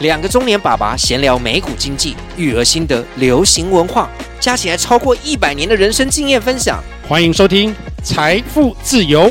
两个中年爸爸闲聊美股经济、育儿心得、流行文化，加起来超过一百年的人生经验分享。欢迎收听《财富自由》，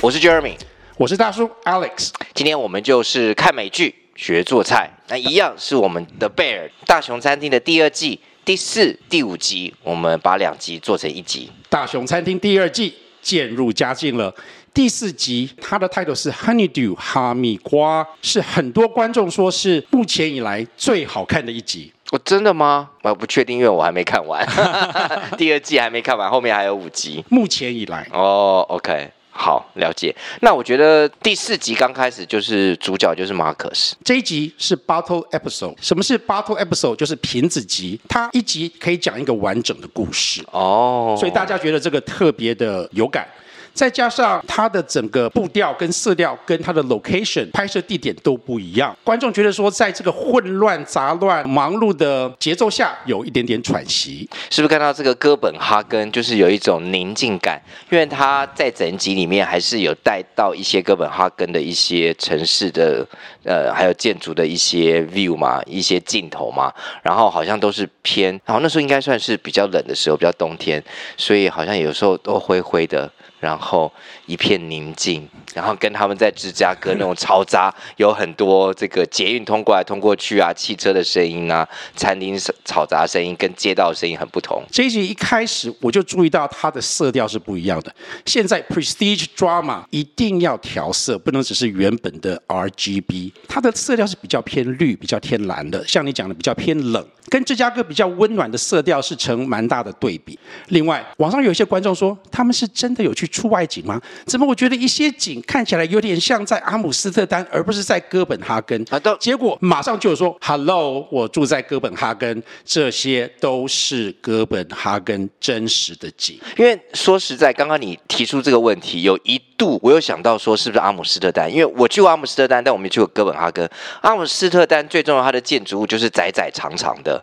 我是 Jeremy，我是大叔 Alex。今天我们就是看美剧学做菜，那一样是我们的 Bear 大熊餐厅的第二季第四、第五集，我们把两集做成一集。大熊餐厅第二季渐入佳境了。第四集，他的 title 是 Honeydew 哈密瓜，是很多观众说是目前以来最好看的一集。我、哦、真的吗？我不确定，因为我还没看完，第二季还没看完，后面还有五集。目前以来，哦，OK，好，了解。那我觉得第四集刚开始就是主角就是马可斯，这一集是 battle episode。什么是 battle episode？就是瓶子集，它一集可以讲一个完整的故事。哦，所以大家觉得这个特别的有感。再加上它的整个步调跟色调跟它的 location 拍摄地点都不一样，观众觉得说，在这个混乱杂乱、忙碌的节奏下，有一点点喘息。是不是看到这个哥本哈根就是有一种宁静感？因为它在整集里面还是有带到一些哥本哈根的一些城市的呃，还有建筑的一些 view 嘛，一些镜头嘛，然后好像都是偏，然后那时候应该算是比较冷的时候，比较冬天，所以好像有时候都灰灰的。然后一片宁静，然后跟他们在芝加哥那种嘈杂，有很多这个捷运通过来通过去啊，汽车的声音啊，餐厅嘈杂声音跟街道声音很不同。这一集一开始我就注意到它的色调是不一样的。现在 Prestige Drama 一定要调色，不能只是原本的 RGB，它的色调是比较偏绿、比较偏蓝的，像你讲的比较偏冷。跟芝加哥比较温暖的色调是成蛮大的对比。另外，网上有一些观众说，他们是真的有去出外景吗？怎么我觉得一些景看起来有点像在阿姆斯特丹，而不是在哥本哈根？好的结果马上就有说，Hello，我住在哥本哈根，这些都是哥本哈根真实的景。因为说实在，刚刚你提出这个问题，有一度我有想到说，是不是阿姆斯特丹？因为我去过阿姆斯特丹，但我没去过哥本哈根。阿姆斯特丹最重要，它的建筑物就是窄窄长长的。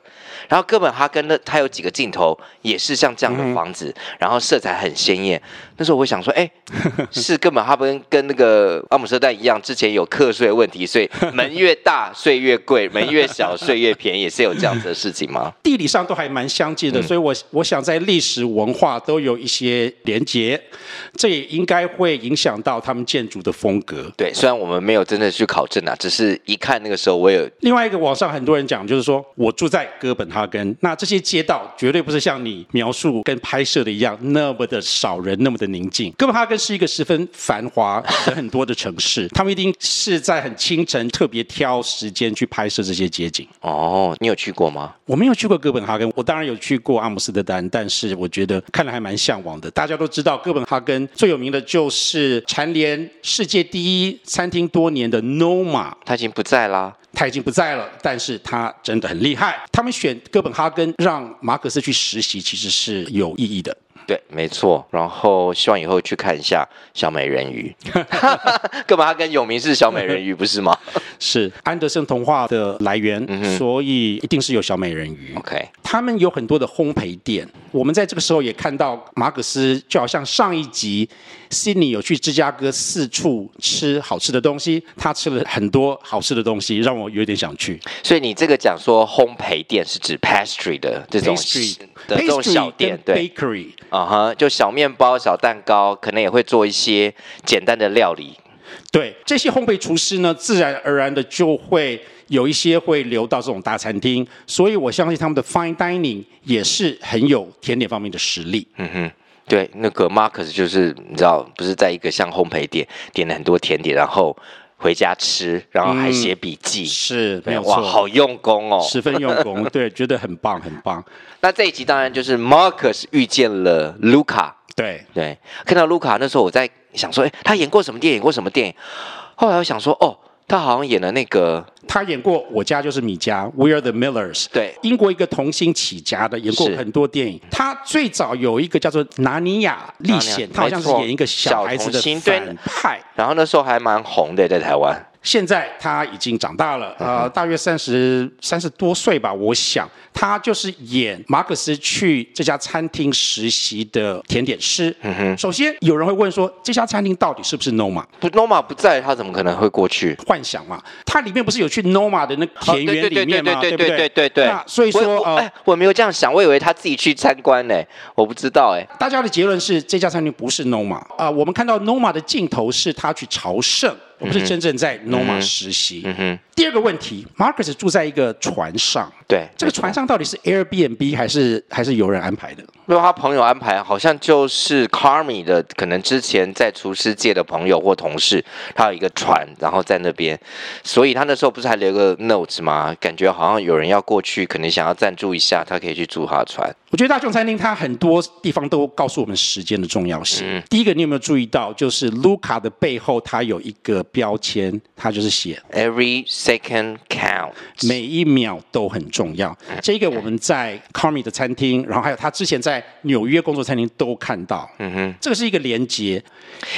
然后哥本哈根的它有几个镜头也是像这样的房子，嗯、然后色彩很鲜艳。那时候我会想说，哎，是哥本哈根跟那个阿姆斯特丹一样，之前有课税问题，所以门越大税越贵，门越小税越便宜，是有这样子的事情吗？地理上都还蛮相近的，嗯、所以我我想在历史文化都有一些连结，这也应该会影响到他们建筑的风格。对，虽然我们没有真的去考证啊，只是一看那个时候，我有另外一个网上很多人讲，就是说我住在哥本哈根，那这些街道绝对不是像你描述跟拍摄的一样那么的少人，那么的。宁静，哥本哈根是一个十分繁华、人很多的城市。他们一定是在很清晨特别挑时间去拍摄这些街景。哦，你有去过吗？我没有去过哥本哈根，我当然有去过阿姆斯特丹，但是我觉得看了还蛮向往的。大家都知道，哥本哈根最有名的就是蝉联世界第一餐厅多年的 Noma，他已经不在啦，他已经不在了，但是他真的很厉害。他们选哥本哈根让马可斯去实习，其实是有意义的。对，没错。然后希望以后去看一下小美人鱼。哥本哈根有名是小美人鱼，不是吗？是安德森童话的来源，嗯、所以一定是有小美人鱼。OK，他们有很多的烘焙店。我们在这个时候也看到马克斯，就好像上一集 Sydney 有去芝加哥四处吃好吃的东西，他吃了很多好吃的东西，让我有点想去。所以你这个讲说烘焙店是指 pastry 的这种 pastry 的这种小店，对 bakery。啊哈，uh huh, 就小面包、小蛋糕，可能也会做一些简单的料理。对，这些烘焙厨师呢，自然而然的就会有一些会流到这种大餐厅，所以我相信他们的 fine dining 也是很有甜点方面的实力。嗯哼，对，那个 Marcus 就是你知道，不是在一个像烘焙店点了很多甜点，然后。回家吃，然后还写笔记，嗯、是没有错，哇，好用功哦，十分用功，对，觉得很棒，很棒。那这一集当然就是 Marcus 遇见了 Luca，对对，看到 Luca 那时候我在想说，哎，他演过什么电影？演过什么电影？后来我想说，哦。他好像演了那个，他演过《我家就是米家》，We Are the Millers。对，英国一个童星起家的，演过很多电影。他最早有一个叫做《纳尼亚历险》，他好像是演一个小孩子的反派。然后那时候还蛮红的，在台湾。现在他已经长大了，呃，大约三十三十多岁吧。我想他就是演马克思去这家餐厅实习的甜点师。嗯哼，首先有人会问说，这家餐厅到底是不是 Noma？不，Noma 不在，他怎么可能会过去？幻想嘛，它里面不是有去 Noma 的那个田园里面吗？对对对对对对。那所以说，哎、我没有这样想，我以为他自己去参观呢、我不知道哎、大家的结论是，这家餐厅不是 Noma 啊、呃。我们看到 Noma 的镜头是他去朝圣。我不是真正在 Noma 实习。第二个问题，Marcus 住在一个船上。对。这个船上到底是 Airbnb 还是还是有人安排的？没有，他朋友安排，好像就是 Carmy 的，可能之前在厨师界的朋友或同事，他有一个船，然后在那边，所以他那时候不是还留个 notes 吗？感觉好像有人要过去，可能想要赞助一下，他可以去租他的船。我觉得大众餐厅它很多地方都告诉我们时间的重要性。嗯。第一个，你有没有注意到，就是 Luca 的背后，它有一个标签，它就是写 Every second counts，每一秒都很重要。这个我们在 Carmi 的餐厅，然后还有他之前在纽约工作餐厅都看到。嗯哼，这个是一个连接。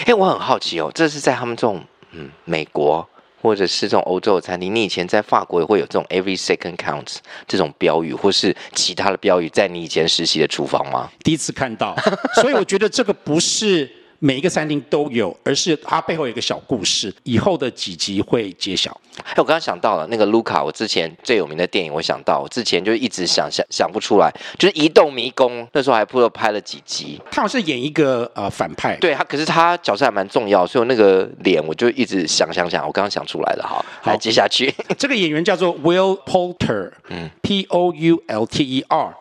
哎，我很好奇哦，这是在他们这种嗯美国。或者是这种欧洲的餐厅，你以前在法国也会有这种 every second counts 这种标语，或是其他的标语，在你以前实习的厨房吗？第一次看到，所以我觉得这个不是。每一个餐厅都有，而是它背后有一个小故事，以后的几集会揭晓。哎，我刚刚想到了那个卢卡，我之前最有名的电影，我想到，我之前就一直想想想不出来，就是《移动迷宫》，那时候还不知道拍了几集。他好像是演一个呃反派，对他，可是他角色还蛮重要，所以那个脸我就一直想想想，我刚刚想出来了，好，来接下去。这个演员叫做 Will Poulter，嗯，P O U L T E R。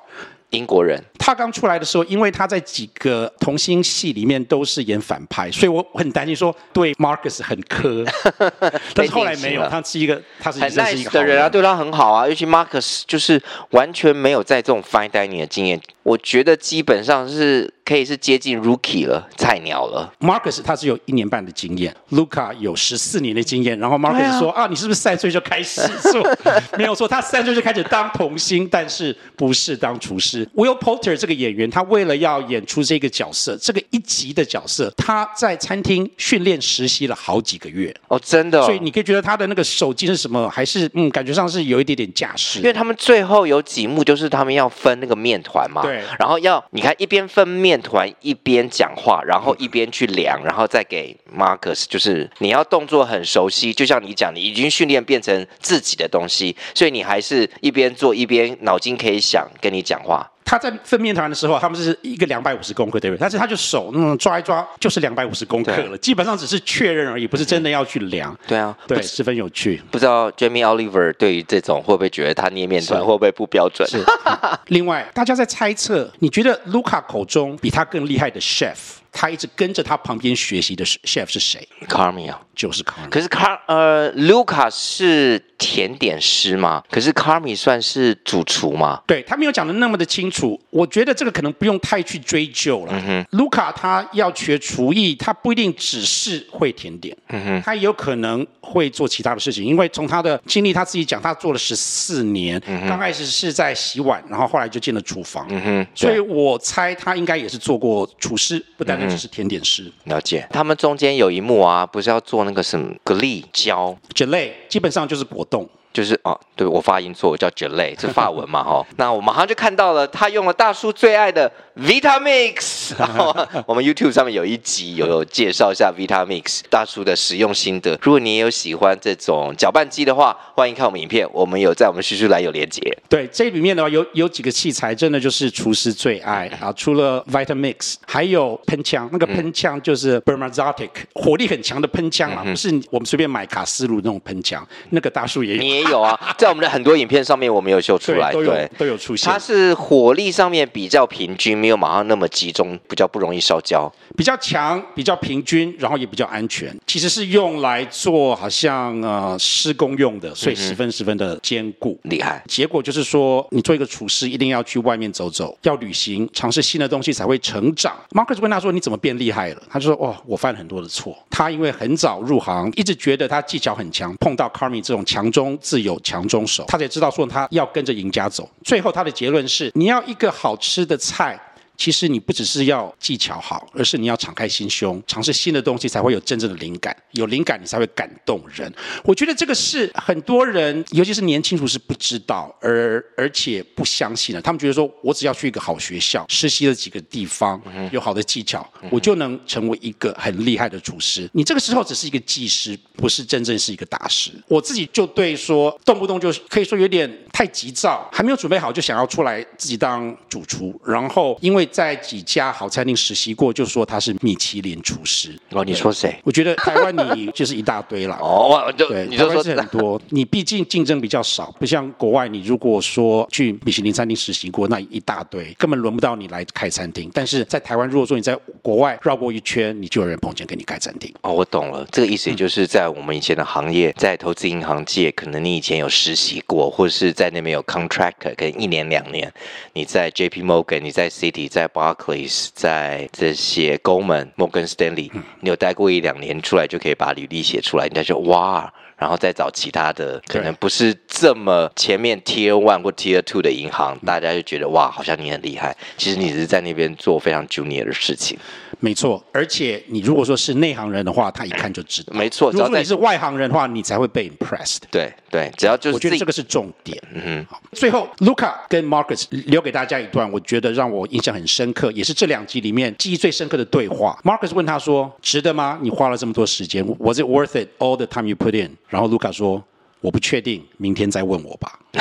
英国人，他刚出来的时候，因为他在几个童星戏里面都是演反派，所以我很担心说对 Marcus 很苛。但是后来没有，他是一个，他是很 nice 的人啊，对他很好啊。尤其 Marcus 就是完全没有在这种 fine dining 的经验，我觉得基本上是。可以是接近 rookie 了，菜鸟了。Marcus 他是有一年半的经验，Luca 有十四年的经验。然后 Marcus 说啊，啊，你是不是三岁就开始做？没有错，他三岁就开始当童星，但是不是当厨师。Will 这个演员，他为了要演出这个角色，这个一级的角色，他在餐厅训练实习了好几个月。哦，真的、哦。所以你可以觉得他的那个手机是什么？还是嗯，感觉上是有一点点架势。因为他们最后有几幕就是他们要分那个面团嘛，对。然后要你看一边分面。团一边讲话，然后一边去量，然后再给 Marcus，就是你要动作很熟悉，就像你讲，你已经训练变成自己的东西，所以你还是一边做一边脑筋可以想跟你讲话。他在分面团的时候，他们是一个两百五十公克，对不对？但是他就手嗯抓一抓，就是两百五十公克了，基本上只是确认而已，不是真的要去量。对啊，对，十分有趣。不知道 Jamie Oliver 对于这种会不会觉得他捏面团会不会不标准？是。另外，大家在猜测，你觉得 Luca 口中比他更厉害的 chef？他一直跟着他旁边学习的 chef 是谁？Carmy 啊，就是 Carmy。可是 Car 呃，Luca 是甜点师吗？可是 Carmy 算是主厨吗？对，他没有讲的那么的清楚。我觉得这个可能不用太去追究了。，Luca 他要学厨艺，他不一定只是会甜点。他有可能会做其他的事情，因为从他的经历他自己讲，他做了十四年。嗯，刚开始是在洗碗，然后后来就进了厨房。所以我猜他应该也是做过厨师，不单。就是甜点师，了解。他们中间有一幕啊，不是要做那个什么蛤蜊胶，gelée，基本上就是果冻。就是哦，对我发音错，我叫 gelée，是法文嘛 哈、哦。那我马上就看到了，他用了大叔最爱的 Vitamix。然后我们 YouTube 上面有一集有有介绍一下 Vitamix 大叔的使用心得。如果你也有喜欢这种搅拌机的话，欢迎看我们影片，我们有在我们叙述栏有连接。对，这里面的话有有几个器材真的就是厨师最爱啊，除了 Vitamix，还有喷枪，那个喷枪就是 Bermazotic，火力很强的喷枪啊，不是我们随便买卡斯炉那种喷枪，那个大叔也有。你也有啊，在我们的很多影片上面，我们有秀出来，对，都有出现。它是火力上面比较平均，没有马上那么集中，比较不容易烧焦，比较强，比较平均，然后也比较安全。其实是用来做好像呃施工用的，所以十分十分的坚固，嗯、厉害。结果就是说，你做一个厨师，一定要去外面走走，要旅行，尝试新的东西才会成长。Marcus 问他说：“你怎么变厉害了？”他就说：“哇，我犯了很多的错。他因为很早入行，一直觉得他技巧很强，碰到 Carmy 这种强中自有强中手，他才知道说他要跟着赢家走。最后他的结论是：你要一个好吃的菜，其实你不只是要技巧好，而是你要敞开心胸，尝试新的东西，才会有真正的灵感。有灵感，你才会感动人。我觉得这个是很多人，尤其是年轻厨师不知道，而而且不相信的。他们觉得说，我只要去一个好学校，实习了几个地方，有好的技巧，我就能成为一个很厉害的厨师。你这个时候只是一个技师，不是真正是一个大师。我自己就对说，动不动就可以说有点太急躁，还没有准备好就想要出来自己当主厨，然后因为在几家好餐厅实习过，就说他是米其林厨师。哦，你说谁？我觉得台湾你就是一大堆了。哦，就对，你就说是很多。你毕竟竞争比较少，不像国外，你如果说去米其林餐厅实习过，那一大堆根本轮不到你来开餐厅。但是在台湾，如果说你在国外绕过一圈，你就有人碰见给你开餐厅。哦，我懂了，这个意思也就是在我们以前的行业，在投资银行界，可能你以前有实习过，或者是在那边有 contract，可能一年两年。你在 JP Morgan，你在 Citi，在 Barclays，在这些 Goldman、Morgan Stanley，你有待过一两年，出来就可以把履历写出来，人家就哇。然后再找其他的，可能不是这么前面 Tier One 或 Tier Two 的银行，大家就觉得哇，好像你很厉害。其实你只是在那边做非常 junior 的事情。没错，而且你如果说是内行人的话，他一看就知道。没错，如果你是外行人的话，你才会被 impressed。对对，只要就是我觉得这个是重点。嗯哼。最后，Luca 跟 Marcus 留给大家一段，我觉得让我印象很深刻，也是这两集里面记忆最深刻的对话。Marcus 问他说：“值得吗？你花了这么多时间，Was it worth it all the time you put in？” 然后 Luca 说。我不确定，明天再问我吧。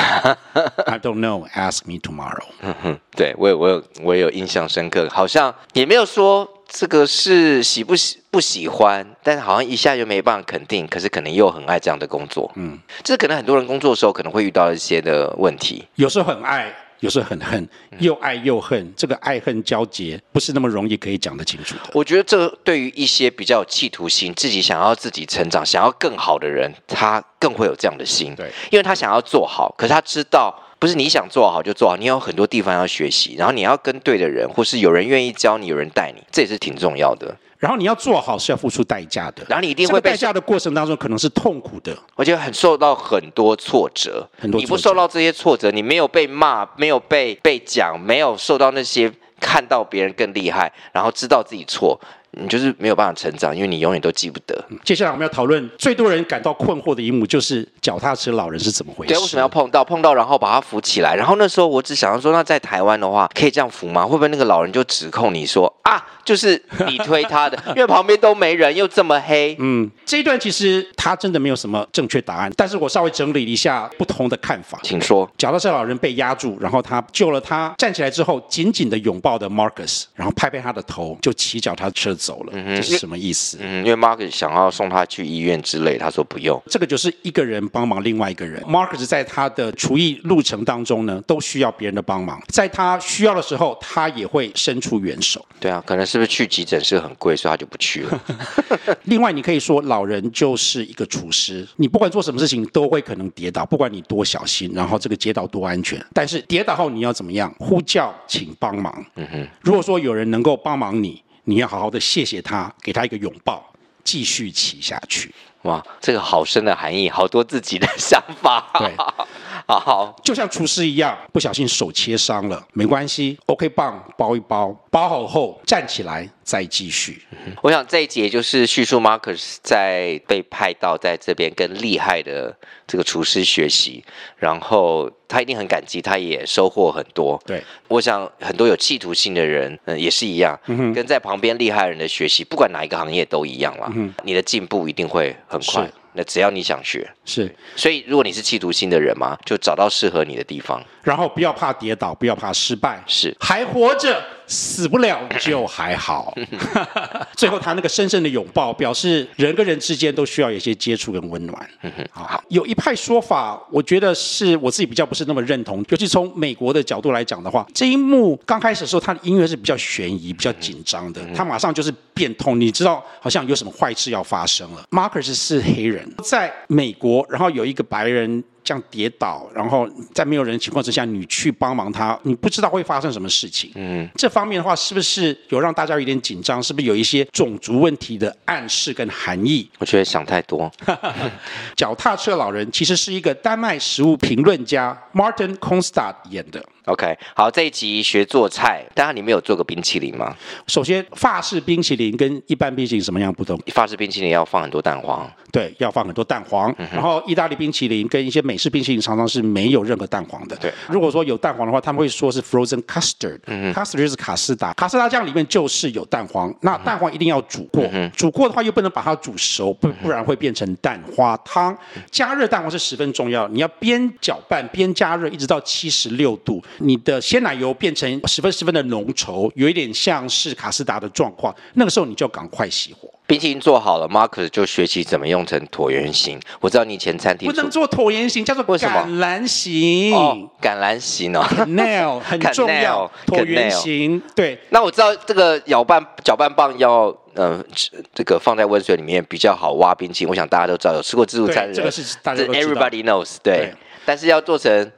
I don't know. Ask me tomorrow。嗯哼，对我有我有我有印象深刻，好像也没有说这个是喜不喜不喜欢，但是好像一下又没办法肯定，可是可能又很爱这样的工作。嗯，这可能很多人工作的时候可能会遇到一些的问题，有时候很爱。有时候很恨，又爱又恨，这个爱恨交结不是那么容易可以讲得清楚的。我觉得这对于一些比较有企图心、自己想要自己成长、想要更好的人，他更会有这样的心。对，因为他想要做好，可是他知道不是你想做好就做好，你有很多地方要学习，然后你要跟对的人，或是有人愿意教你，有人带你，这也是挺重要的。然后你要做好是要付出代价的，然后你一定会被代价的过程当中可能是痛苦的，而且很受到很多挫折。很多挫折，你不受到这些挫折，你没有被骂，没有被被讲，没有受到那些看到别人更厉害，然后知道自己错。你就是没有办法成长，因为你永远都记不得。接下来我们要讨论最多人感到困惑的一幕，就是脚踏车老人是怎么回事？对，为什么要碰到？碰到然后把他扶起来。然后那时候我只想要说，那在台湾的话，可以这样扶吗？会不会那个老人就指控你说啊，就是你推他的，因为旁边都没人，又这么黑。嗯，这一段其实他真的没有什么正确答案，但是我稍微整理一下不同的看法。请说。脚踏车老人被压住，然后他救了他，站起来之后紧紧的拥抱的 Marcus，然后拍拍他的头，就骑脚踏车走了。嗯哼。什么意思？嗯，因为 Marcus 想要送他去医院之类，他说不用。这个就是一个人帮忙另外一个人。Marcus 在他的厨艺路程当中呢，都需要别人的帮忙，在他需要的时候，他也会伸出援手。对啊，可能是不是去急诊室很贵，所以他就不去了。另外，你可以说老人就是一个厨师，你不管做什么事情都会可能跌倒，不管你多小心，然后这个街道多安全，但是跌倒后你要怎么样？呼叫，请帮忙。嗯哼，如果说有人能够帮忙你。你要好好的谢谢他，给他一个拥抱，继续骑下去。哇，这个好深的含义，好多自己的想法。对，好，就像厨师一样，不小心手切伤了，没关系，OK 棒包一包，包好后站起来。再继续，我想这一节就是叙述 Marcus 在被派到在这边跟厉害的这个厨师学习，然后他一定很感激，他也收获很多。对，我想很多有企图心的人，嗯，也是一样，嗯、跟在旁边厉害人的学习，不管哪一个行业都一样啦。嗯，你的进步一定会很快。那只要你想学，是，所以如果你是企图心的人嘛，就找到适合你的地方，然后不要怕跌倒，不要怕失败，是，还活着。死不了就还好。最后他那个深深的拥抱，表示人跟人之间都需要有一些接触跟温暖。好，有一派说法，我觉得是我自己比较不是那么认同。尤其从美国的角度来讲的话，这一幕刚开始的时候，他的音乐是比较悬疑、比较紧张的。他马上就是变通，你知道好像有什么坏事要发生了。Marcus 是黑人，在美国，然后有一个白人。这样跌倒，然后在没有人的情况之下，你去帮忙他，你不知道会发生什么事情。嗯，这方面的话，是不是有让大家有点紧张？是不是有一些种族问题的暗示跟含义？我觉得想太多。脚踏车老人其实是一个丹麦食物评论家 Martin Konstad 演的。OK，好，这一集学做菜，当然你们有做过冰淇淋吗？首先，法式冰淇淋跟一般冰淇淋什么样不同？法式冰淇淋要放很多蛋黄，对，要放很多蛋黄。嗯、然后，意大利冰淇淋跟一些美式冰淇淋常常是没有任何蛋黄的。对，如果说有蛋黄的话，他们会说是 frozen custard。嗯 custard 就是卡斯达，卡斯达酱里面就是有蛋黄。那蛋黄一定要煮过，嗯、煮过的话又不能把它煮熟，不不然会变成蛋花汤。加热蛋黄是十分重要，你要边搅拌边加热，一直到七十六度，你的鲜奶。油变成十分十分的浓稠，有一点像是卡斯达的状况。那个时候你就赶快熄火。冰淇淋做好了，Marcus 就学习怎么用成椭圆形。我知道你以前餐厅不能做椭圆形，叫做橄榄形。哦，橄榄形哦，Canal 很重要，椭圆形。对，那我知道这个搅拌搅拌棒要嗯、呃，这个放在温水里面比较好挖冰淇淋。我想大家都知道，有吃过自助餐的人，这个是大家都知道，Everybody knows 对。对，但是要做成。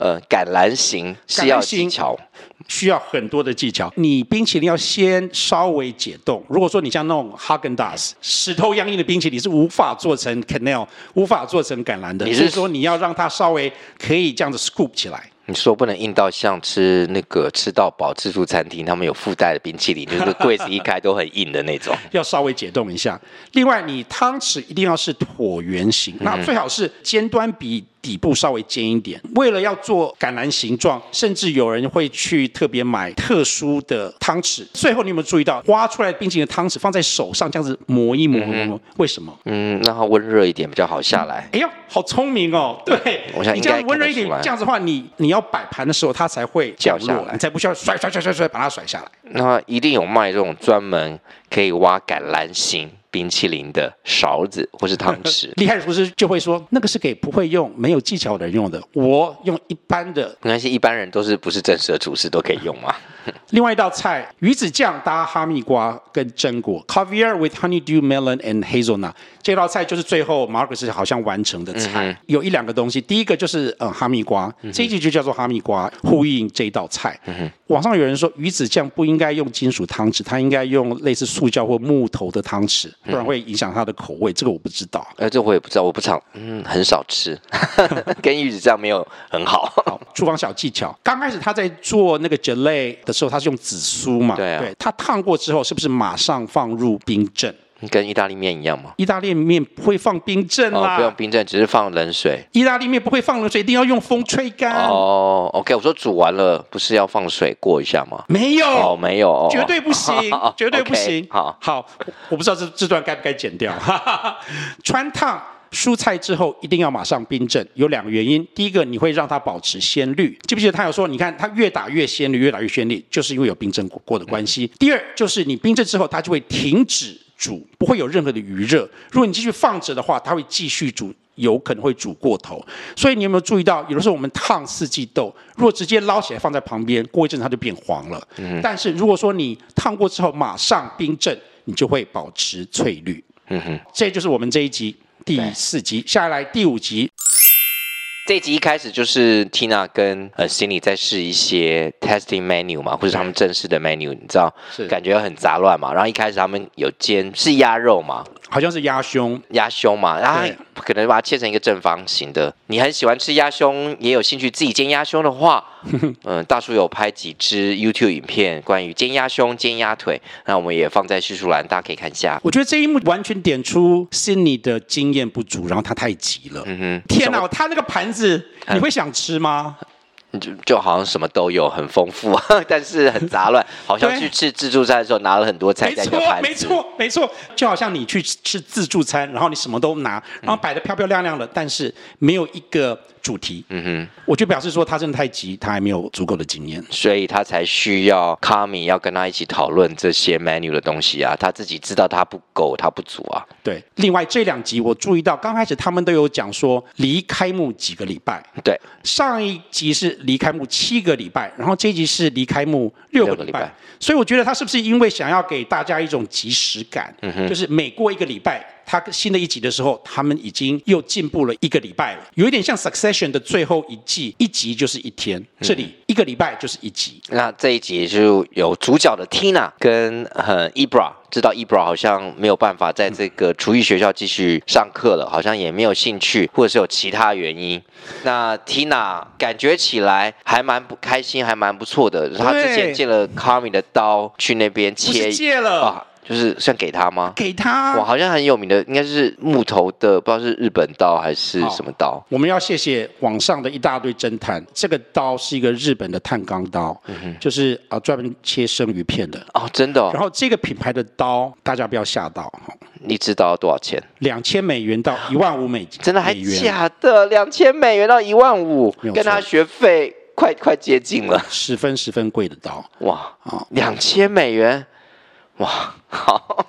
呃，橄榄型是要技巧，需要很多的技巧。你冰淇淋要先稍微解冻。如果说你像那种哈根达斯石头一样硬的冰淇淋，是无法做成 canal，无法做成橄榄的。也是说，你要让它稍微可以这样子 scoop 起来。你说不能硬到像吃那个吃到饱自助餐厅，他们有附带的冰淇淋，就是柜子一开都很硬的那种。要稍微解冻一下。另外，你汤匙一定要是椭圆形，嗯、那最好是尖端比底部稍微尖一点。为了要做橄榄形状，甚至有人会去特别买特殊的汤匙。最后，你有没有注意到，挖出来冰淇淋的汤匙放在手上这样子磨一磨，嗯、为什么？嗯，让它温热一点比较好下来。哎呦，好聪明哦！对，我想你这样温热一点，这样子的话，你你要摆盘的时候，它才会掉下来，你才不需要甩甩甩甩甩把它甩下来。那一定有卖这种专门可以挖橄榄形冰淇淋的勺子或是汤匙。厉害的厨师就会说，那个是给不会用、没有技巧的人用的。我用一般的，没关系，一般人都是不是正式的厨师都可以用嘛。另外一道菜，鱼子酱搭哈密瓜跟榛果，Caviar with honeydew melon and hazelnut。这道菜就是最后 Marcus 好像完成的菜，嗯、有一两个东西。第一个就是呃哈密瓜，嗯、这一集就叫做哈密瓜，呼应这一道菜。嗯、网上有人说鱼子酱不应该用金属汤匙，它应该用类似塑胶或木头的汤匙，不然会影响它的口味。这个我不知道，哎、呃，这我也不知道，我不常，嗯，很少吃，跟鱼子酱没有很好。好，厨房小技巧，刚开始他在做那个 gelée 的时候，它是用紫苏嘛？对啊。对，他烫过之后，是不是马上放入冰镇？跟意大利面一样吗？意大利面不会放冰镇啦，哦，不用冰镇，只是放冷水。意大利面不会放冷水，一定要用风吹干。哦，OK，我说煮完了不是要放水过一下吗？没有，哦，没有，哦，绝对不行，绝对不行。好，好，我不知道这这段该不该剪掉。穿烫蔬菜之后一定要马上冰镇，有两个原因。第一个，你会让它保持鲜绿。记不记得他有说，你看它越打越鲜绿，越打越鲜绿，就是因为有冰镇过的关系。嗯、第二，就是你冰镇之后，它就会停止。煮不会有任何的余热，如果你继续放着的话，它会继续煮，有可能会煮过头。所以你有没有注意到，有的时候我们烫四季豆，如果直接捞起来放在旁边，过一阵它就变黄了。嗯。但是如果说你烫过之后马上冰镇，你就会保持翠绿。嗯哼。这就是我们这一集第四集，下来第五集。这集一开始就是 Tina 跟呃 Cindy 在试一些 testing menu 嘛，或者他们正式的 menu，你知道，是感觉很杂乱嘛。然后一开始他们有煎是鸭肉嘛，好像是鸭胸，鸭胸嘛，然后可能把它切成一个正方形的。你很喜欢吃鸭胸，也有兴趣自己煎鸭胸的话。嗯，大叔有拍几支 YouTube 影片，关于煎鸭胸、煎鸭腿，那我们也放在叙述栏，大家可以看一下。我觉得这一幕完全点出 Cindy 的经验不足，然后他太急了。嗯哼，天哪，他那个盘子你会想吃吗？就就好像什么都有，很丰富，但是很杂乱，好像去吃自助餐的时候拿了很多菜在一个盘子。没错，没错，没错，就好像你去吃自助餐，然后你什么都拿，然后摆的漂漂亮亮的，但是没有一个。主题，嗯哼，我就表示说他真的太急，他还没有足够的经验，所以他才需要卡米要跟他一起讨论这些 menu 的东西啊。他自己知道他不够，他不足啊。对，另外这两集我注意到，刚开始他们都有讲说离开幕几个礼拜，对，上一集是离开幕七个礼拜，然后这一集是离开幕六个礼拜，礼拜，所以我觉得他是不是因为想要给大家一种即时感，嗯哼，就是每过一个礼拜。他新的一集的时候，他们已经又进步了一个礼拜了，有一点像 Succession 的最后一季，一集就是一天，这里一个礼拜就是一集。嗯、那这一集就有主角的 Tina 跟呃 Ibra，知道 Ibra 好像没有办法在这个厨艺学校继续上课了，好像也没有兴趣，或者是有其他原因。那 Tina 感觉起来还蛮不开心，还蛮不错的。他之前借了 Carmi 的刀去那边切，借了。啊就是算给他吗？给他哇，好像很有名的，应该是木头的，不知道是日本刀还是什么刀。我们要谢谢网上的一大堆侦探，这个刀是一个日本的碳钢刀，嗯、就是啊专门切生鱼片的哦，真的、哦。然后这个品牌的刀，大家不要吓到哈。你知道多少钱？两千美元到一万五美金，真的还假的？两千美元到一万五，跟他学费快快接近了，十分十分贵的刀哇啊，两千美元。哇，好，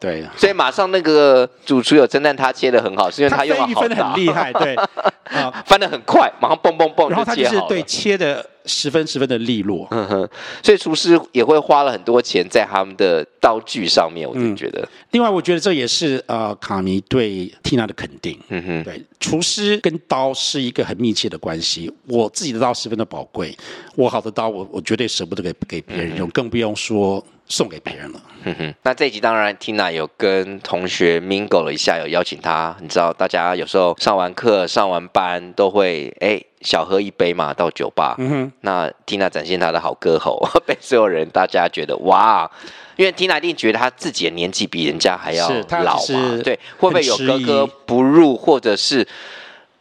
对，所以马上那个主厨有称赞他切的很好，是因为他用了好分的很厉害，对，啊，翻的很快，马上蹦蹦蹦，然后他就是对切的十分十分的利落，嗯哼，所以厨师也会花了很多钱在他们的刀具上面，我就觉得、嗯。另外，我觉得这也是呃卡尼对 Tina 的肯定，嗯哼，对，厨师跟刀是一个很密切的关系，我自己的刀十分的宝贵，我好的刀我我绝对舍不得给给别人用，嗯、更不用说。送给别人了。哼哼，那这一集当然，Tina 有跟同学 mingle 了一下，有邀请他。你知道，大家有时候上完课、上完班都会哎小喝一杯嘛，到酒吧。嗯哼，那 Tina 展现他的好歌喉，被所有人大家觉得哇，因为 Tina 一定觉得他自己的年纪比人家还要老嘛，对，会不会有格格不入，或者是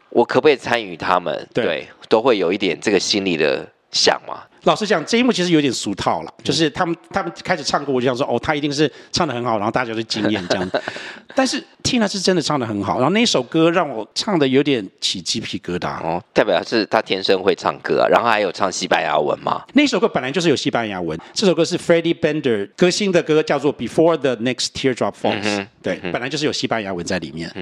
我可不可以参与他们？对，对，都会有一点这个心理的想嘛。老实讲，这一幕其实有点俗套了，就是他们他们开始唱歌，我就想说，哦，他一定是唱的很好，然后大家都惊艳这样。但是 Tina 是真的唱的很好，然后那首歌让我唱的有点起鸡皮疙瘩哦，代表是他天生会唱歌啊，然后还有唱西班牙文嘛。那首歌本来就是有西班牙文，这首歌是 Freddie Bender 歌星的歌，叫做 Before the Next Teardrop Falls，对，本来就是有西班牙文在里面。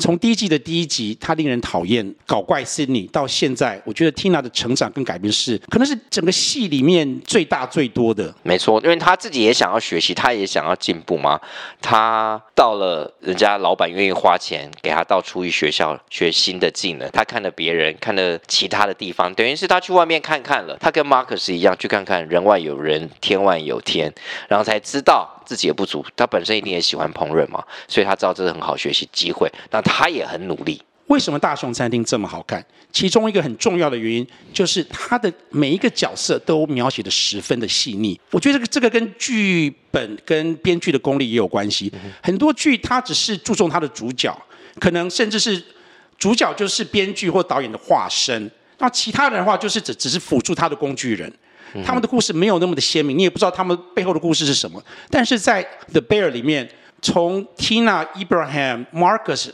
从第一季的第一集，他令人讨厌搞怪 Sydney 到现在，我觉得 Tina 的成长跟改变是，可能是整个戏里面最大最多的。没错，因为他自己也想要学习，他也想要进步嘛。他到了人家老板愿意花钱给他到厨艺学校学新的技能，他看了别人，看了其他的地方，等于是他去外面看看了。他跟 Marcus 一样，去看看人外有人，天外有天，然后才知道。自己也不足，他本身一定也喜欢烹饪嘛，所以他知道这是很好学习机会。那他也很努力。为什么大熊餐厅这么好看？其中一个很重要的原因就是他的每一个角色都描写的十分的细腻。我觉得这个这个跟剧本跟编剧的功力也有关系。很多剧他只是注重他的主角，可能甚至是主角就是编剧或导演的化身，那其他人的话就是只只是辅助他的工具人。他们的故事没有那么的鲜明，你也不知道他们背后的故事是什么。但是在《The Bear》里面，从 Tina、Ibrahim、Marcus，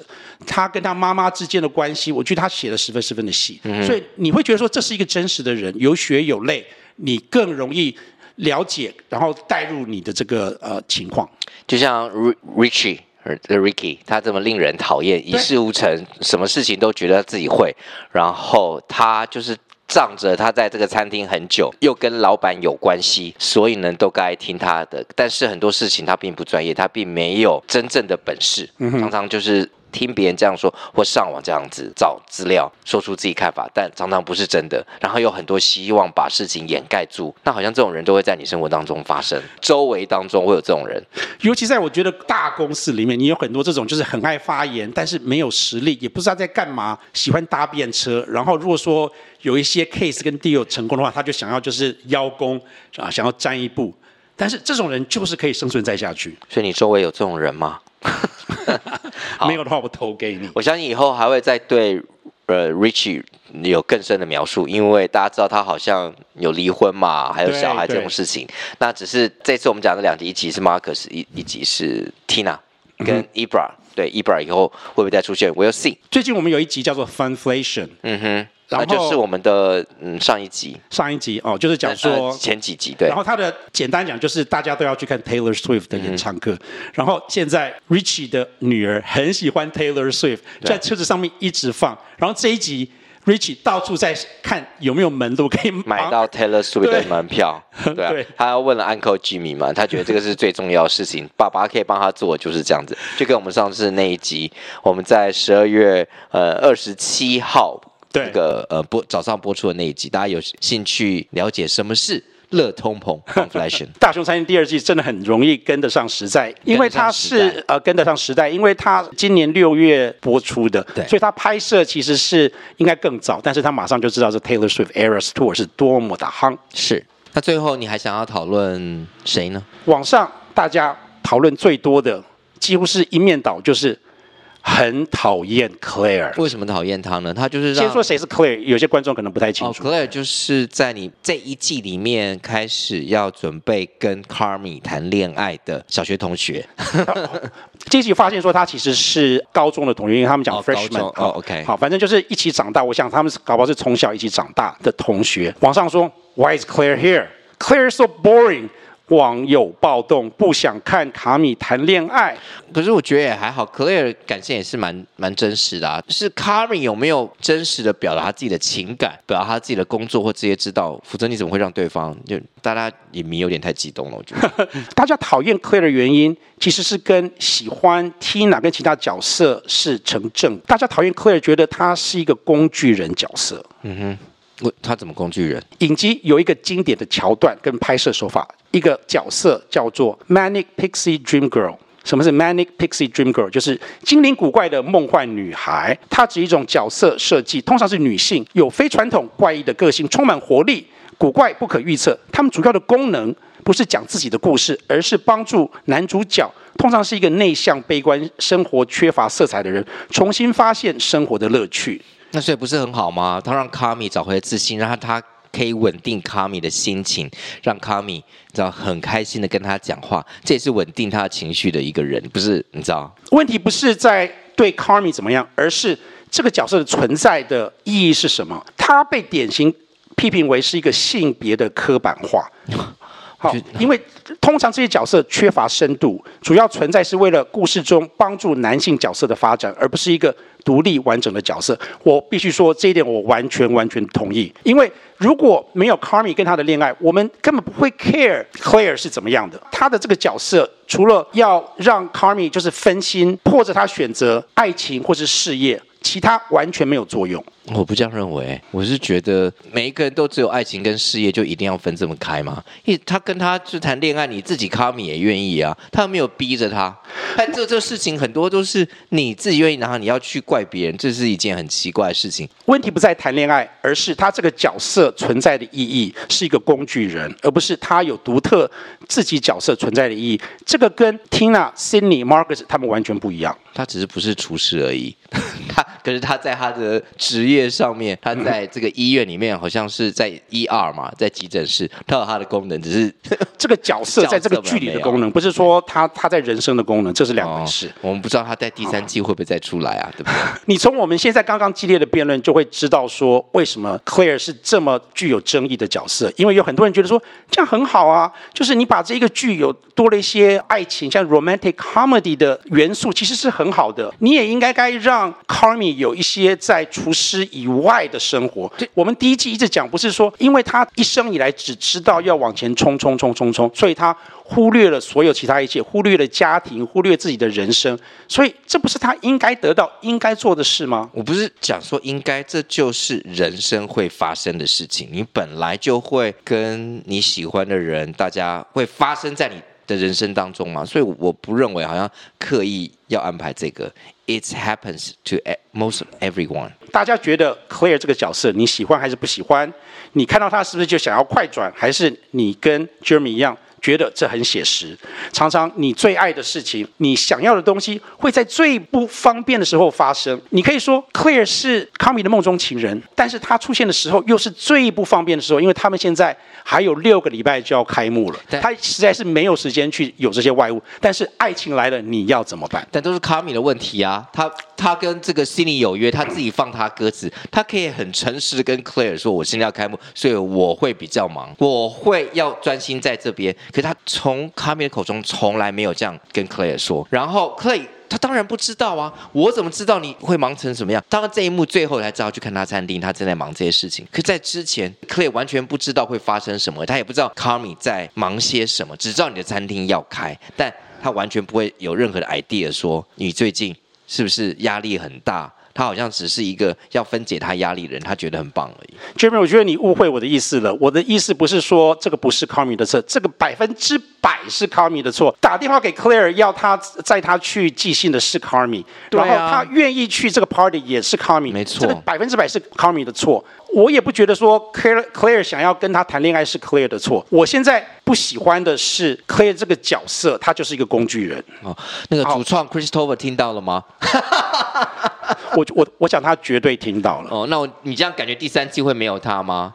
他跟他妈妈之间的关系，我觉得他写的十分十分的细。所以你会觉得说这是一个真实的人，有血有泪，你更容易了解，然后带入你的这个呃情况。就像 Richie 和 Ricky，他这么令人讨厌，一事无成，什么事情都觉得自己会，然后他就是。仗着他在这个餐厅很久，又跟老板有关系，所以呢都该听他的。但是很多事情他并不专业，他并没有真正的本事，常常就是。听别人这样说，或上网这样子找资料，说出自己看法，但常常不是真的。然后有很多希望把事情掩盖住，那好像这种人都会在你生活当中发生，周围当中会有这种人。尤其在我觉得大公司里面，你有很多这种就是很爱发言，但是没有实力，也不知道在干嘛，喜欢搭便车。然后如果说有一些 case 跟 deal 成功的话，他就想要就是邀功啊，想要沾一步。但是这种人就是可以生存再下去。所以你周围有这种人吗？好没有的话，我投给你。我相信以后还会再对呃 Richie 有更深的描述，因为大家知道他好像有离婚嘛，还有小孩这种事情。那只是这次我们讲的两集，一集是 Marcus，一一集是 Tina 跟 Ibra。对 Ibra 以后会不会再出现？We'll see。最近我们有一集叫做 Funflation。嗯哼。然后就是我们的嗯上一集，上一集哦，就是讲说、呃、前几集对。然后他的简单讲就是大家都要去看 Taylor Swift 的演唱会。嗯、然后现在 Richie 的女儿很喜欢 Taylor Swift，在车子上面一直放。然后这一集 Richie 到处在看有没有门路可以买到 Taylor Swift 的门票。对，对啊，他要问了 Uncle Jimmy 嘛，他觉得这个是最重要的事情，爸爸可以帮他做，就是这样子。就跟我们上次那一集，我们在十二月呃二十七号那个呃播早上播出的那一集，大家有兴趣了解什么是？乐通膨 inflation 大熊餐厅第二季真的很容易跟得上时代，因为它是呃跟得上时代，因为它今年六月播出的，对，所以它拍摄其实是应该更早，但是它马上就知道这 Taylor Swift Eras Tour 是多么的夯。是，那最后你还想要讨论谁呢？网上大家讨论最多的，几乎是一面倒，就是。很讨厌 Claire，为什么讨厌他呢？他就是先说谁是 Claire，有些观众可能不太清楚。哦、Claire 就是在你这一季里面开始要准备跟 Carmy 谈恋爱的小学同学。这一集发现说他其实是高中的同学，因为他们讲 freshman 哦。哦，OK，好，反正就是一起长大。我想他们是搞不好是从小一起长大的同学。网上说 Why is Claire here? Claire is so boring. 网友暴动，不想看卡米谈恋爱。可是我觉得也还好，Claire 感情也是蛮蛮真实的啊。是卡米有没有真实的表达他自己的情感，表达他自己的工作或直接知道？否则你怎么会让对方就大家也迷有点太激动了？我觉得 大家讨厌 Claire 的原因，其实是跟喜欢 Tina 跟其他角色是成正。大家讨厌 Claire，觉得他是一个工具人角色。嗯哼。我他怎么工具人？影集有一个经典的桥段跟拍摄手法，一个角色叫做 Manic Pixie Dream Girl。什么是 Manic Pixie Dream Girl？就是精灵古怪的梦幻女孩。它指一种角色设计，通常是女性，有非传统怪异的个性，充满活力，古怪不可预测。他们主要的功能不是讲自己的故事，而是帮助男主角，通常是一个内向、悲观、生活缺乏色彩的人，重新发现生活的乐趣。那所以不是很好吗？他让卡米找回了自信，让他可以稳定卡米的心情，让卡米你知道很开心的跟他讲话，这也是稳定他情绪的一个人，不是？你知道？问题不是在对卡米怎么样，而是这个角色的存在的意义是什么？他被典型批评为是一个性别的刻板化。好，因为通常这些角色缺乏深度，主要存在是为了故事中帮助男性角色的发展，而不是一个独立完整的角色。我必须说这一点，我完全完全同意。因为如果没有 Carmy 跟他的恋爱，我们根本不会 care Claire 是怎么样的。他的这个角色除了要让 Carmy 就是分心，迫着他选择爱情或是事业。其他完全没有作用，我不这样认为。我是觉得每一个人都只有爱情跟事业，就一定要分这么开吗？因为他跟他就谈恋爱，你自己卡米也愿意啊，他没有逼着他。但这这事情很多都是你自己愿意，然后你要去怪别人，这是一件很奇怪的事情。问题不在谈恋爱，而是他这个角色存在的意义是一个工具人，而不是他有独特自己角色存在的意义。这个跟 Tina、Cindy、Marcus 他们完全不一样。他只是不是厨师而已。他可是他在他的职业上面，他在这个医院里面好像是在 ER 嘛，在急诊室，他有他的功能，只是 这个 角色在这个剧里的功能，不是说他他在人生的功能，这是两回事。哦，我们不知道他在第三季会不会再出来啊？对不对？你从我们现在刚刚激烈的辩论就会知道说，为什么 Claire 是这么具有争议的角色？因为有很多人觉得说这样很好啊，就是你把这个剧有多了一些爱情，像 romantic comedy 的元素，其实是很好的。你也应该该让。Carmy 有一些在厨师以外的生活。对，我们第一季一直讲，不是说因为他一生以来只知道要往前冲冲冲冲冲，所以他忽略了所有其他一切，忽略了家庭，忽略自己的人生。所以这不是他应该得到、应该做的事吗？我不是讲说应该，这就是人生会发生的事情。你本来就会跟你喜欢的人，大家会发生在你的人生当中嘛，所以我不认为好像刻意要安排这个。It happens to most everyone。大家觉得 Claire 这个角色你喜欢还是不喜欢？你看到他是不是就想要快转？还是你跟 Jeremy 一样？觉得这很写实，常常你最爱的事情，你想要的东西，会在最不方便的时候发生。你可以说 Claire 是 Carmy 的梦中情人，但是他出现的时候又是最不方便的时候，因为他们现在还有六个礼拜就要开幕了，他实在是没有时间去有这些外物。但是爱情来了，你要怎么办？但都是 Carmy 的问题啊，他他跟这个 Sydney 有约，他自己放他鸽子，他可以很诚实的跟 Claire 说，我现在要开幕，所以我会比较忙，我会要专心在这边。可是他从卡米的口中从来没有这样跟 clair 说，然后 clair 他当然不知道啊，我怎么知道你会忙成什么样？当然这一幕最后才知道去看他餐厅，他正在忙这些事情。可在之前，Clay 完全不知道会发生什么，他也不知道卡米在忙些什么，只知道你的餐厅要开，但他完全不会有任何的 idea 说你最近是不是压力很大。他好像只是一个要分解他压力的人，他觉得很棒而已。Jeremy，我觉得你误会我的意思了。我的意思不是说这个不是 Carmi 的错，这个百分之百是 Carmi 的错。打电话给 Claire 要他载他去寄信的是对啊，然后他愿意去这个 party 也是 Carmi，没错，这个百分之百是 Carmi 的错。我也不觉得说 Claire Claire 想要跟他谈恋爱是 Claire 的错。我现在不喜欢的是 Claire 这个角色，他就是一个工具人。哦，那个主创 Christopher 听到了吗？我我我想他绝对听到了。哦，那我你这样感觉第三季会没有他吗？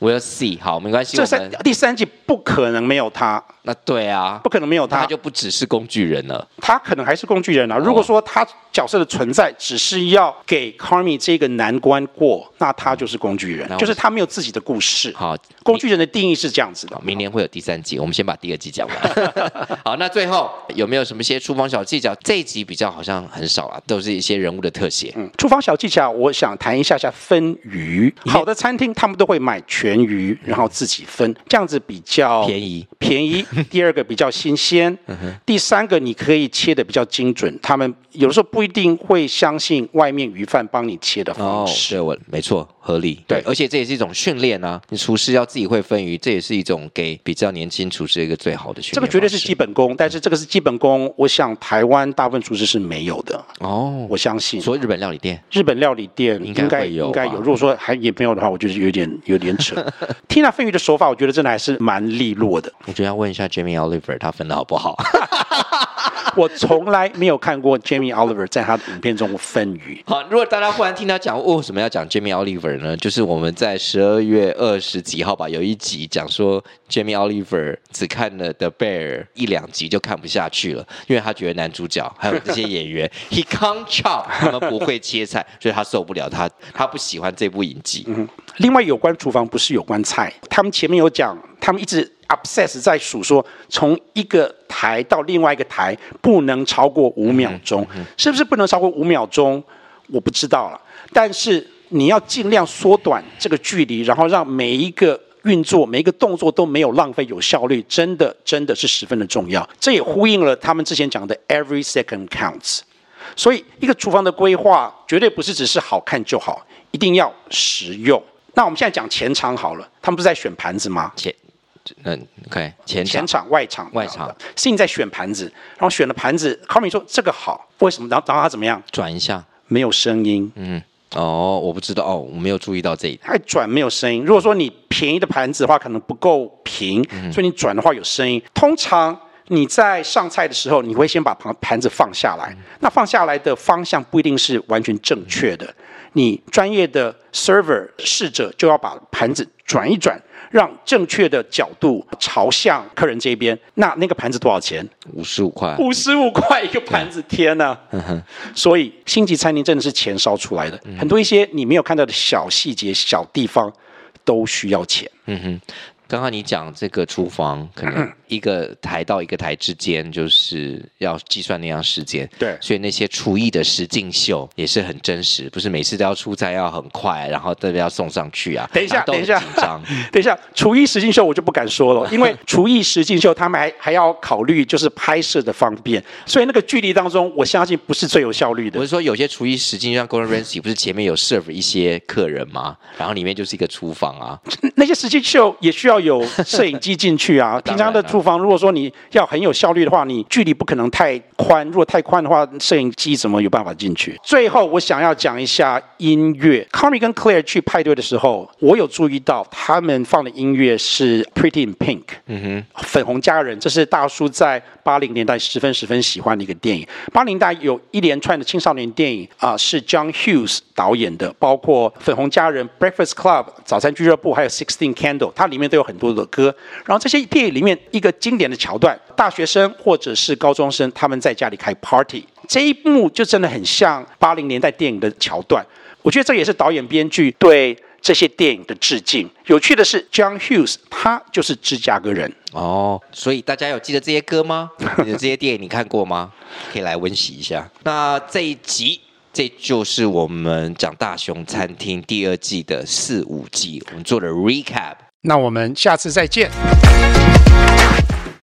我要 see，好，没关系。这三第三季不可能没有他。那对啊，不可能没有他，他就不只是工具人了。他可能还是工具人啊。如果说他角色的存在只是要给 Carmy 这个难关过，那他就是工具人，就是他没有自己的故事。好，工具人的定义是这样子的。明年会有第三集，我们先把第二集讲完。好，那最后有没有什么些厨房小技巧？这一集比较好像很少啊，都是一些人物的特写。嗯，厨房小技巧，我想谈一下下分鱼。好的餐厅他们都会买全鱼，然后自己分，这样子比较便宜。便宜。第二个比较新鲜。第三个你可以切的比较精准。他们有的时候不一定会相信外面鱼贩帮你切的方式。对，我没错，合理。对，而且这也是一种训练啊。你厨师要自己会分鱼，这也是一种给比较年轻厨师一个最好的训练。这个绝对是基本功，但是这个是基本功，我想台湾大部分厨师是没有的。哦，我相信。说日本料理店，日本料理店应该应该有。如果说还也没有的话，我觉得有点有点扯。Tina 分鱼的手法，我觉得真的还是蛮利落的。我觉得要问一下 Jamie Oliver，他分的好不好？我从来没有看过 Jamie Oliver 在他的影片中分鱼。好，如果大家忽然听他讲，为什么要讲 Jamie Oliver 呢？就是我们在十二月二十几号吧，有一集讲说 Jamie Oliver 只看了 The Bear 一两集就看不下去了，因为他觉得男主角还有这些演员 He can't chop，他们不会切菜，所以他受不了他，他不喜欢这部影集。嗯，另外有关厨房不是有关菜，他们前面有讲，他们一直。Obsess 在数说，从一个台到另外一个台不能超过五秒钟，是不是不能超过五秒钟？我不知道了。但是你要尽量缩短这个距离，然后让每一个运作、每一个动作都没有浪费，有效率，真的真的是十分的重要。这也呼应了他们之前讲的 Every second counts。所以，一个厨房的规划绝对不是只是好看就好，一定要实用。那我们现在讲前场好了，他们不是在选盘子吗？前嗯，OK，前场前场、外场、外场，是你在选盘子，然后选了盘子，Carmy 说这个好，为什么？然后然后他怎么样？转一下，没有声音。嗯，哦，我不知道，哦，我没有注意到这一点。还转没有声音。如果说你便宜的盘子的话，可能不够平，嗯、所以你转的话有声音。通常你在上菜的时候，你会先把盘盘子放下来，嗯、那放下来的方向不一定是完全正确的。嗯、你专业的 server 侍者就要把盘子转一转。让正确的角度朝向客人这边，那那个盘子多少钱？五十五块。五十五块一个盘子，天哪！所以星级餐厅真的是钱烧出来的，嗯、很多一些你没有看到的小细节、小地方都需要钱。嗯哼。刚刚你讲这个厨房，可能一个台到一个台之间，就是要计算那样时间。对，所以那些厨艺的实境秀也是很真实，不是每次都要出差要很快，然后都要送上去啊。等一下，等一下。等一下，厨艺实境秀我就不敢说了，因为厨艺实境秀他们还还要考虑就是拍摄的方便，所以那个距离当中，我相信不是最有效率的。我是说，有些厨艺实境像 Gordon Ramsay 不是前面有 serve 一些客人吗？然后里面就是一个厨房啊。那些实境秀也需要。要有摄影机进去啊！平常的厨房，如果说你要很有效率的话，你距离不可能太宽。如果太宽的话，摄影机怎么有办法进去？最后，我想要讲一下音乐。Carmy 跟 Claire 去派对的时候，我有注意到他们放的音乐是 Pretty in Pink，嗯哼，粉红佳人，这是大叔在八零年代十分十分喜欢的一个电影。八零年代有一连串的青少年电影啊，是 John Hughes 导演的，包括粉红佳人、Breakfast Club 早餐俱乐部，还有 Sixteen Candle，它里面都有。很多的歌，然后这些电影里面一个经典的桥段，大学生或者是高中生他们在家里开 party，这一幕就真的很像八零年代电影的桥段。我觉得这也是导演编剧对这些电影的致敬。有趣的是，John Hughes 他就是芝加哥人哦，所以大家有记得这些歌吗？你的这些电影你看过吗？可以来温习一下。那这一集，这就是我们讲大熊餐厅第二季的四五集，我们做的 recap。那我们下次再见。